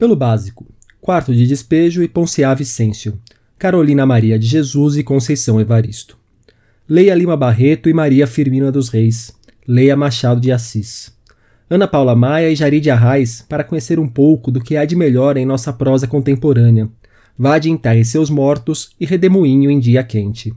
Pelo básico, Quarto de Despejo e Ponciá Vicêncio, Carolina Maria de Jesus e Conceição Evaristo. Leia Lima Barreto e Maria Firmina dos Reis. Leia Machado de Assis. Ana Paula Maia e Jari de Arraes para conhecer um pouco do que há de melhor em nossa prosa contemporânea. Vá de Enterre Seus Mortos e Redemoinho em Dia Quente.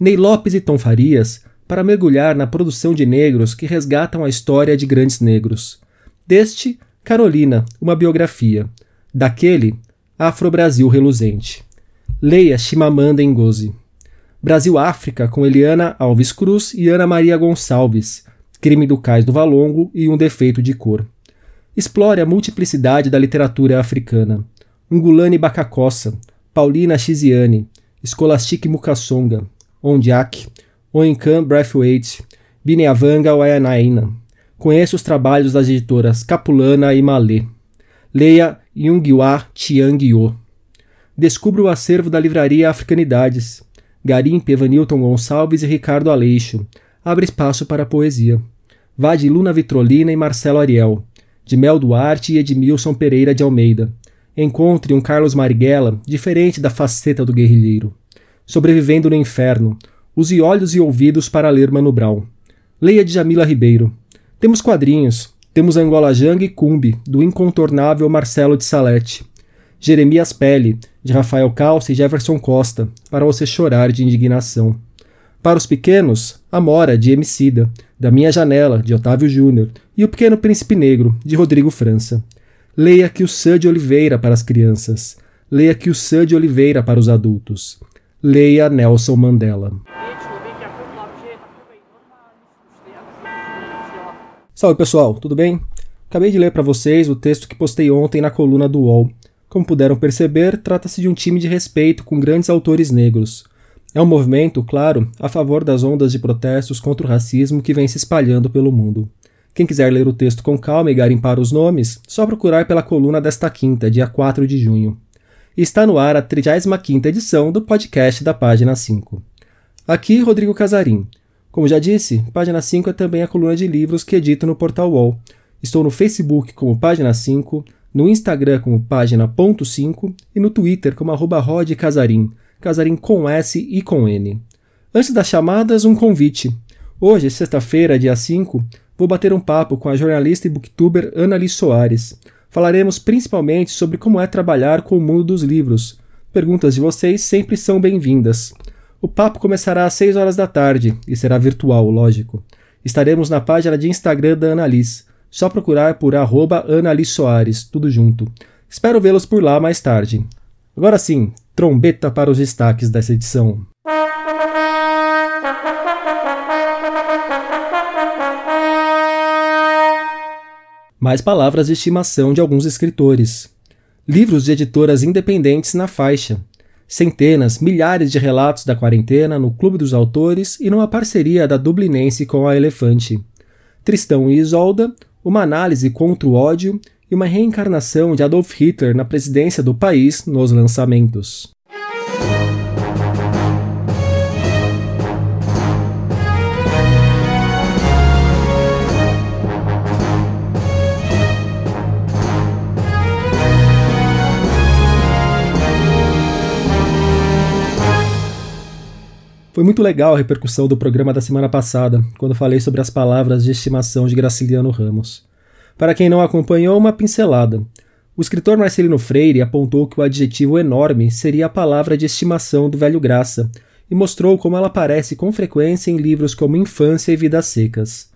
Ney Lopes e Tom Farias para mergulhar na produção de negros que resgatam a história de grandes negros. Deste, Carolina, uma biografia. Daquele, Afro-Brasil Reluzente. Leia Chimamanda Ngozi. Brasil-África com Eliana Alves Cruz e Ana Maria Gonçalves, Crime do Cais do Valongo e Um Defeito de Cor. Explore a multiplicidade da literatura africana. Ungulane Bacacossa, Paulina Chiziane, Scholastic Mukassonga, Ondiak, Oinkan Braithwaite, Bineavanga Wayanaina. Conheça os trabalhos das editoras Capulana e Malê. Leia Yungywa Tiangyo. Descubra o acervo da livraria Africanidades. Garimpe, Evanilton Gonçalves e Ricardo Aleixo. Abre espaço para a poesia. Vá de Luna Vitrolina e Marcelo Ariel. De Mel Duarte e Edmilson Pereira de Almeida. Encontre um Carlos Marighella diferente da faceta do guerrilheiro. Sobrevivendo no Inferno, Use olhos e ouvidos para ler Mano Brown. Leia de Jamila Ribeiro. Temos quadrinhos. Temos Angola Jang e Cumbi, do incontornável Marcelo de Salete. Jeremias Pele, de Rafael Calça e Jefferson Costa, para você chorar de indignação. Para os pequenos, Amora, de Emicida, Da Minha Janela, de Otávio Júnior, e O Pequeno Príncipe Negro, de Rodrigo França. Leia que o Sã de Oliveira para as crianças. Leia que o Sã de Oliveira para os adultos. Leia Nelson Mandela. Salve pessoal, tudo bem? Acabei de ler para vocês o texto que postei ontem na coluna do UOL. Como puderam perceber, trata-se de um time de respeito com grandes autores negros. É um movimento, claro, a favor das ondas de protestos contra o racismo que vem se espalhando pelo mundo. Quem quiser ler o texto com calma e garimpar os nomes, só procurar pela coluna desta quinta, dia 4 de junho. Está no ar a 35ª edição do podcast da Página 5. Aqui, Rodrigo Casarim. Como já disse, Página 5 é também a coluna de livros que edito no Portal UOL. Estou no Facebook como Página 5, no Instagram como Página.5 e no Twitter como arroba Rod Casarim, Casarim com S e com N. Antes das chamadas, um convite. Hoje, sexta-feira, dia 5, vou bater um papo com a jornalista e booktuber Ana Liz Soares. Falaremos principalmente sobre como é trabalhar com o mundo dos livros. Perguntas de vocês sempre são bem-vindas. O papo começará às 6 horas da tarde e será virtual, lógico. Estaremos na página de Instagram da Annalise. Só procurar por arroba Soares, tudo junto. Espero vê-los por lá mais tarde. Agora sim, trombeta para os destaques dessa edição. Mais palavras de estimação de alguns escritores. Livros de editoras independentes na faixa centenas, milhares de relatos da quarentena no Clube dos Autores e numa parceria da Dublinense com a Elefante. Tristão e Isolda, uma análise contra o ódio e uma reencarnação de Adolf Hitler na presidência do país nos lançamentos. Foi muito legal a repercussão do programa da semana passada, quando falei sobre as palavras de estimação de Graciliano Ramos. Para quem não acompanhou, uma pincelada. O escritor Marcelino Freire apontou que o adjetivo enorme seria a palavra de estimação do velho Graça e mostrou como ela aparece com frequência em livros como Infância e Vidas Secas.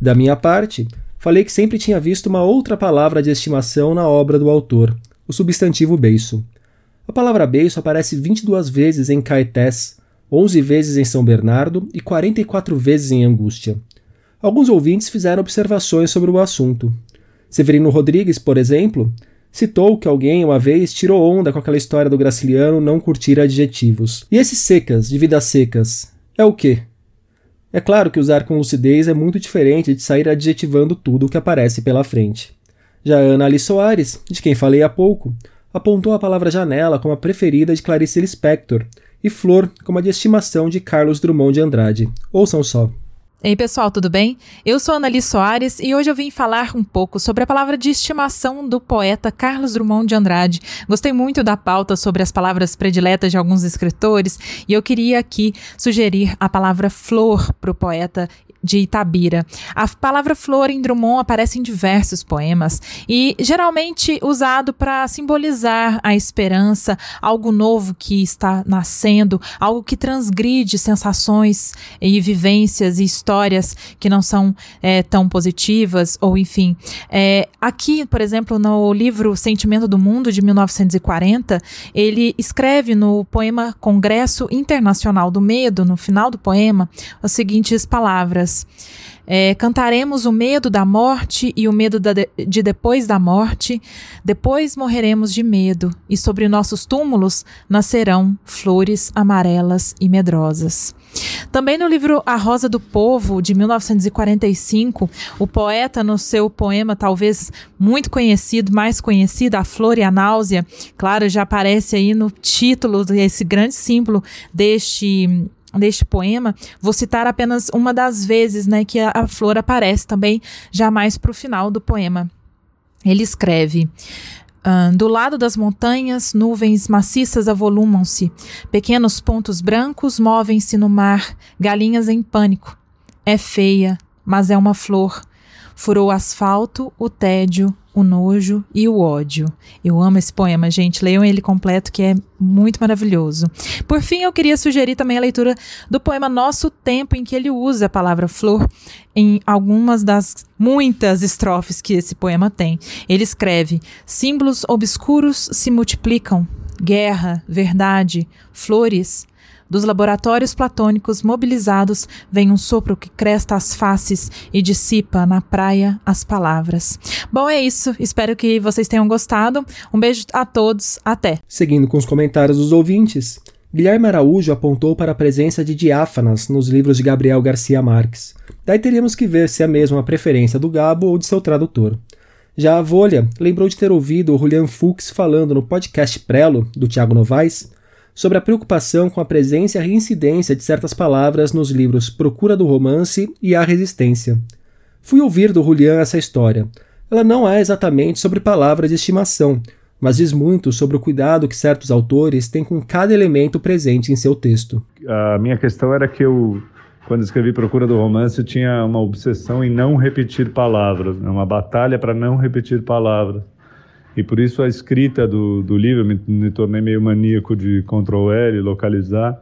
Da minha parte, falei que sempre tinha visto uma outra palavra de estimação na obra do autor, o substantivo beiço. A palavra beiço aparece 22 vezes em Caetés, 11 vezes em São Bernardo e 44 vezes em Angústia. Alguns ouvintes fizeram observações sobre o assunto. Severino Rodrigues, por exemplo, citou que alguém uma vez tirou onda com aquela história do Graciliano não curtir adjetivos. E esses secas, de vidas secas, é o quê? É claro que usar com lucidez é muito diferente de sair adjetivando tudo o que aparece pela frente. Já Ana Alice Soares, de quem falei há pouco, apontou a palavra janela como a preferida de Clarice Lispector, e Flor como a de estimação de Carlos Drummond de Andrade. Ouçam só. Ei pessoal, tudo bem? Eu sou Annali Soares e hoje eu vim falar um pouco sobre a palavra de estimação do poeta Carlos Drummond de Andrade. Gostei muito da pauta sobre as palavras prediletas de alguns escritores e eu queria aqui sugerir a palavra flor para o poeta de Itabira. A palavra flor em Drummond aparece em diversos poemas e geralmente usado para simbolizar a esperança, algo novo que está nascendo, algo que transgride sensações e vivências e histórias que não são é, tão positivas, ou enfim. É, aqui, por exemplo, no livro Sentimento do Mundo, de 1940, ele escreve no poema Congresso Internacional do Medo, no final do poema, as seguintes palavras. É, cantaremos o medo da morte e o medo de, de depois da morte. Depois morreremos de medo, e sobre nossos túmulos nascerão flores amarelas e medrosas. Também no livro A Rosa do Povo, de 1945, o poeta, no seu poema talvez muito conhecido, mais conhecido, A Flor e a Náusea, claro, já aparece aí no título, esse grande símbolo deste deste poema, vou citar apenas uma das vezes né, que a, a flor aparece também, já mais para o final do poema. Ele escreve: do lado das montanhas, nuvens maciças avolumam-se. Pequenos pontos brancos movem-se no mar, galinhas em pânico. É feia, mas é uma flor. Furou o asfalto, o tédio, o nojo e o ódio. Eu amo esse poema, gente. Leiam ele completo, que é muito maravilhoso. Por fim, eu queria sugerir também a leitura do poema Nosso Tempo, em que ele usa a palavra flor em algumas das muitas estrofes que esse poema tem. Ele escreve: símbolos obscuros se multiplicam, guerra, verdade, flores dos laboratórios platônicos mobilizados vem um sopro que cresta as faces e dissipa na praia as palavras. Bom, é isso. Espero que vocês tenham gostado. Um beijo a todos. Até. Seguindo com os comentários dos ouvintes, Guilherme Araújo apontou para a presença de diáfanas nos livros de Gabriel Garcia Marques. Daí teríamos que ver se é mesmo a preferência do Gabo ou de seu tradutor. Já a Volha lembrou de ter ouvido o Julian Fuchs falando no podcast Prelo, do Tiago Novaes, sobre a preocupação com a presença e a reincidência de certas palavras nos livros Procura do Romance e A Resistência. Fui ouvir do Julian essa história. Ela não é exatamente sobre palavras de estimação, mas diz muito sobre o cuidado que certos autores têm com cada elemento presente em seu texto. A minha questão era que eu, quando escrevi Procura do Romance, eu tinha uma obsessão em não repetir palavras, né? uma batalha para não repetir palavras. E por isso a escrita do, do livro, me, me tornei meio maníaco de Ctrl L, localizar,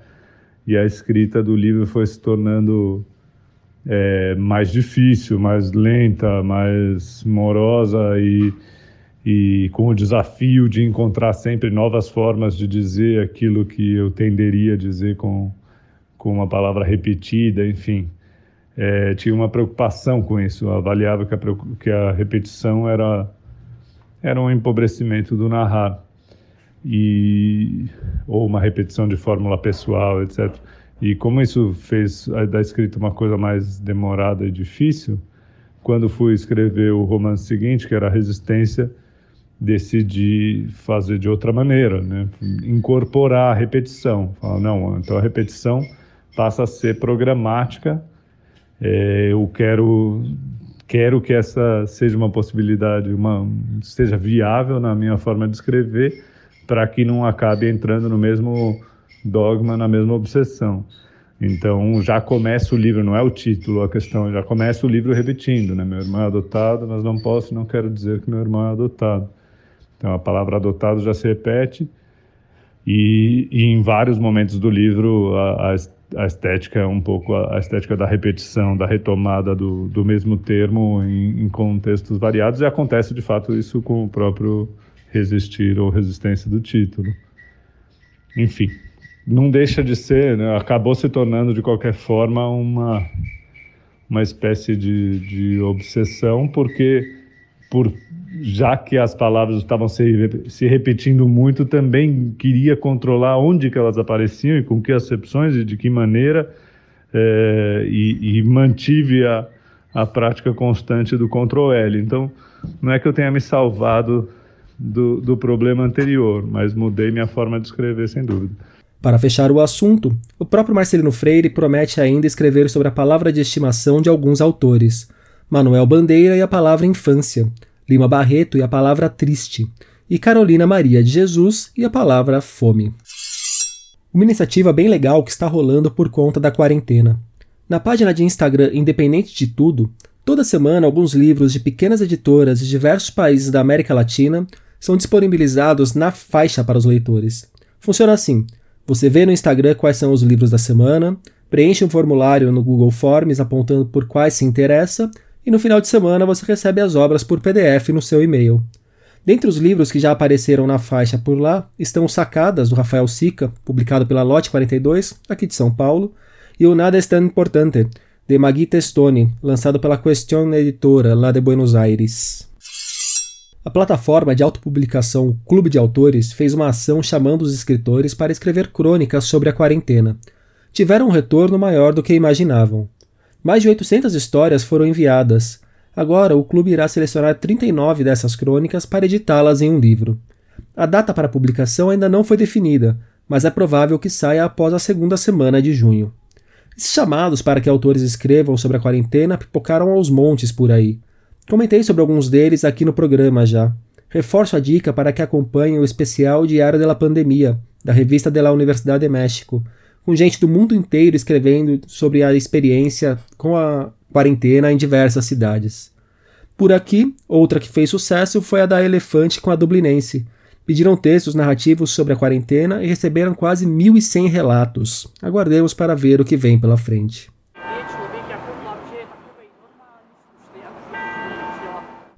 e a escrita do livro foi se tornando é, mais difícil, mais lenta, mais morosa e, e com o desafio de encontrar sempre novas formas de dizer aquilo que eu tenderia a dizer com, com uma palavra repetida, enfim. É, tinha uma preocupação com isso, eu avaliava que a, que a repetição era era um empobrecimento do narrar e ou uma repetição de fórmula pessoal, etc. E como isso fez da escrita uma coisa mais demorada e difícil, quando fui escrever o romance seguinte, que era a Resistência, decidi fazer de outra maneira, né? incorporar a repetição. Falar, não, então a repetição passa a ser programática. É, eu quero quero que essa seja uma possibilidade, uma seja viável na minha forma de escrever, para que não acabe entrando no mesmo dogma, na mesma obsessão. Então já começa o livro, não é o título a questão, já começa o livro repetindo, né? Meu irmão é adotado, mas não posso, não quero dizer que meu irmão é adotado. Então a palavra adotado já se repete e, e em vários momentos do livro a, a estética é um pouco a, estética da repetição, da retomada do, do mesmo termo em, em, contextos variados, e acontece de fato isso com o próprio resistir ou resistência do título. Enfim, não deixa de ser, né, acabou se tornando de qualquer forma uma, uma espécie de, de obsessão, porque por já que as palavras estavam se, se repetindo muito, também queria controlar onde que elas apareciam e com que acepções e de que maneira, é, e, e, mantive a, a prática constante do Ctrl L. Então, não é que eu tenha me salvado do, do problema anterior, mas mudei minha forma de escrever, sem dúvida. Para fechar o assunto, o próprio Marcelino Freire promete ainda escrever sobre a palavra de estimação de alguns autores: Manuel Bandeira e a palavra infância, Lima Barreto e a palavra triste, e Carolina Maria de Jesus e a palavra fome. Uma iniciativa bem legal que está rolando por conta da quarentena. Na página de Instagram Independente de Tudo, toda semana alguns livros de pequenas editoras de diversos países da América Latina são disponibilizados na faixa para os leitores. Funciona assim: você vê no Instagram quais são os livros da semana, preenche um formulário no Google Forms apontando por quais se interessa, e no final de semana você recebe as obras por PDF no seu e-mail. Dentre os livros que já apareceram na faixa por lá estão Sacadas, do Rafael Sica, publicado pela Lote 42, aqui de São Paulo, e o Nada es tan importante, de Magui Testoni, lançado pela Question Editora, lá de Buenos Aires. A plataforma de autopublicação Clube de Autores fez uma ação chamando os escritores para escrever crônicas sobre a quarentena. Tiveram um retorno maior do que imaginavam. Mais de 800 histórias foram enviadas. Agora, o clube irá selecionar 39 dessas crônicas para editá-las em um livro. A data para publicação ainda não foi definida, mas é provável que saia após a segunda semana de junho. Esses chamados para que autores escrevam sobre a quarentena pipocaram aos montes por aí. Comentei sobre alguns deles aqui no programa já. Reforço a dica para que acompanhem o especial Diário da Pandemia, da revista de la Universidade de México, com gente do mundo inteiro escrevendo sobre a experiência com a quarentena em diversas cidades. Por aqui, outra que fez sucesso foi a da Elefante com a Dublinense. Pediram textos narrativos sobre a quarentena e receberam quase 1.100 relatos. Aguardemos para ver o que vem pela frente.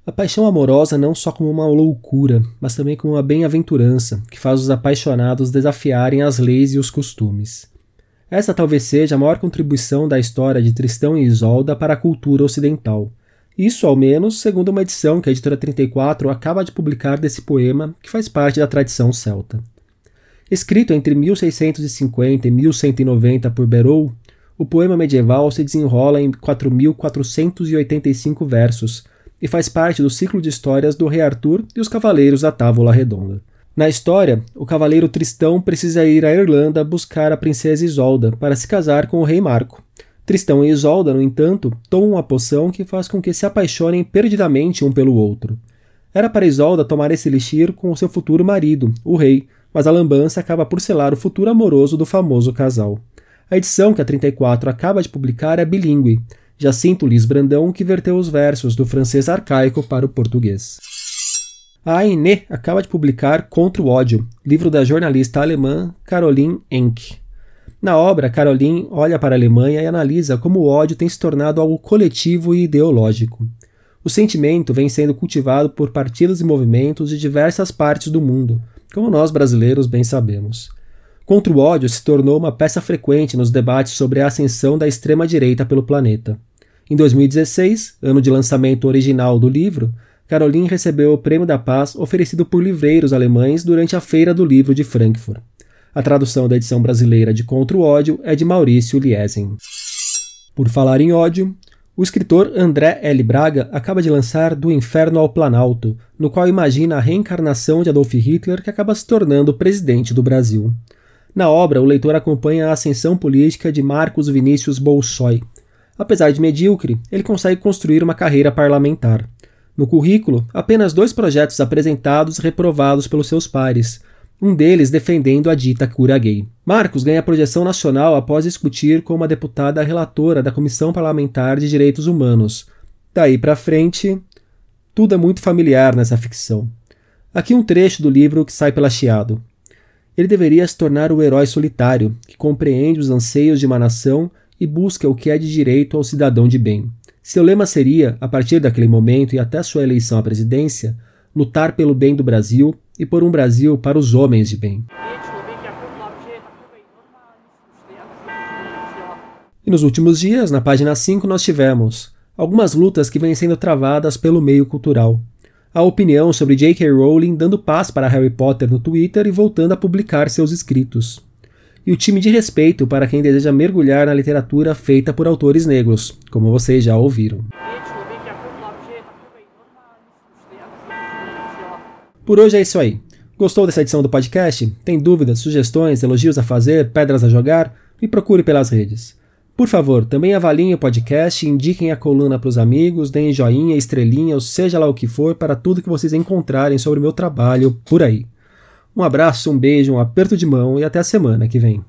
A paixão amorosa não só como uma loucura, mas também como uma bem-aventurança que faz os apaixonados desafiarem as leis e os costumes. Essa talvez seja a maior contribuição da história de Tristão e Isolda para a cultura ocidental. Isso, ao menos, segundo uma edição que a editora 34 acaba de publicar desse poema, que faz parte da tradição celta. Escrito entre 1650 e 1190 por Berou, o poema medieval se desenrola em 4.485 versos, e faz parte do ciclo de histórias do Rei Arthur e os Cavaleiros da Távola Redonda. Na história, o cavaleiro Tristão precisa ir à Irlanda buscar a princesa Isolda para se casar com o rei Marco. Tristão e Isolda, no entanto, tomam uma poção que faz com que se apaixonem perdidamente um pelo outro. Era para Isolda tomar esse elixir com o seu futuro marido, o rei, mas a lambança acaba por selar o futuro amoroso do famoso casal. A edição que a 34 acaba de publicar é bilíngue, Jacinto Lis Brandão, que verteu os versos do francês arcaico para o português. A ANE acaba de publicar Contra o Ódio, livro da jornalista alemã Caroline Enck. Na obra, Caroline olha para a Alemanha e analisa como o ódio tem se tornado algo coletivo e ideológico. O sentimento vem sendo cultivado por partidos e movimentos de diversas partes do mundo, como nós brasileiros bem sabemos. Contra o ódio se tornou uma peça frequente nos debates sobre a ascensão da extrema-direita pelo planeta. Em 2016, ano de lançamento original do livro, Caroline recebeu o Prêmio da Paz oferecido por livreiros alemães durante a Feira do Livro de Frankfurt. A tradução da edição brasileira de Contra o Ódio é de Maurício Liesen. Por falar em ódio, o escritor André L. Braga acaba de lançar Do Inferno ao Planalto, no qual imagina a reencarnação de Adolf Hitler que acaba se tornando presidente do Brasil. Na obra, o leitor acompanha a ascensão política de Marcos Vinícius Bolsói. Apesar de medíocre, ele consegue construir uma carreira parlamentar. No currículo, apenas dois projetos apresentados reprovados pelos seus pares, um deles defendendo a dita cura gay. Marcos ganha projeção nacional após discutir com uma deputada relatora da Comissão Parlamentar de Direitos Humanos. Daí para frente, tudo é muito familiar nessa ficção. Aqui um trecho do livro que sai pela Chiado. Ele deveria se tornar o herói solitário, que compreende os anseios de uma nação e busca o que é de direito ao cidadão de bem. Seu lema seria, a partir daquele momento e até sua eleição à presidência, lutar pelo bem do Brasil e por um Brasil para os homens de bem. E nos últimos dias, na página 5, nós tivemos algumas lutas que vêm sendo travadas pelo meio cultural a opinião sobre J.K. Rowling dando paz para Harry Potter no Twitter e voltando a publicar seus escritos. E o time de respeito para quem deseja mergulhar na literatura feita por autores negros, como vocês já ouviram. Por hoje é isso aí. Gostou dessa edição do podcast? Tem dúvidas, sugestões, elogios a fazer, pedras a jogar? Me procure pelas redes. Por favor, também avaliem o podcast, indiquem a coluna para os amigos, deem joinha, estrelinha, ou seja lá o que for, para tudo que vocês encontrarem sobre o meu trabalho por aí. Um abraço, um beijo, um aperto de mão e até a semana que vem.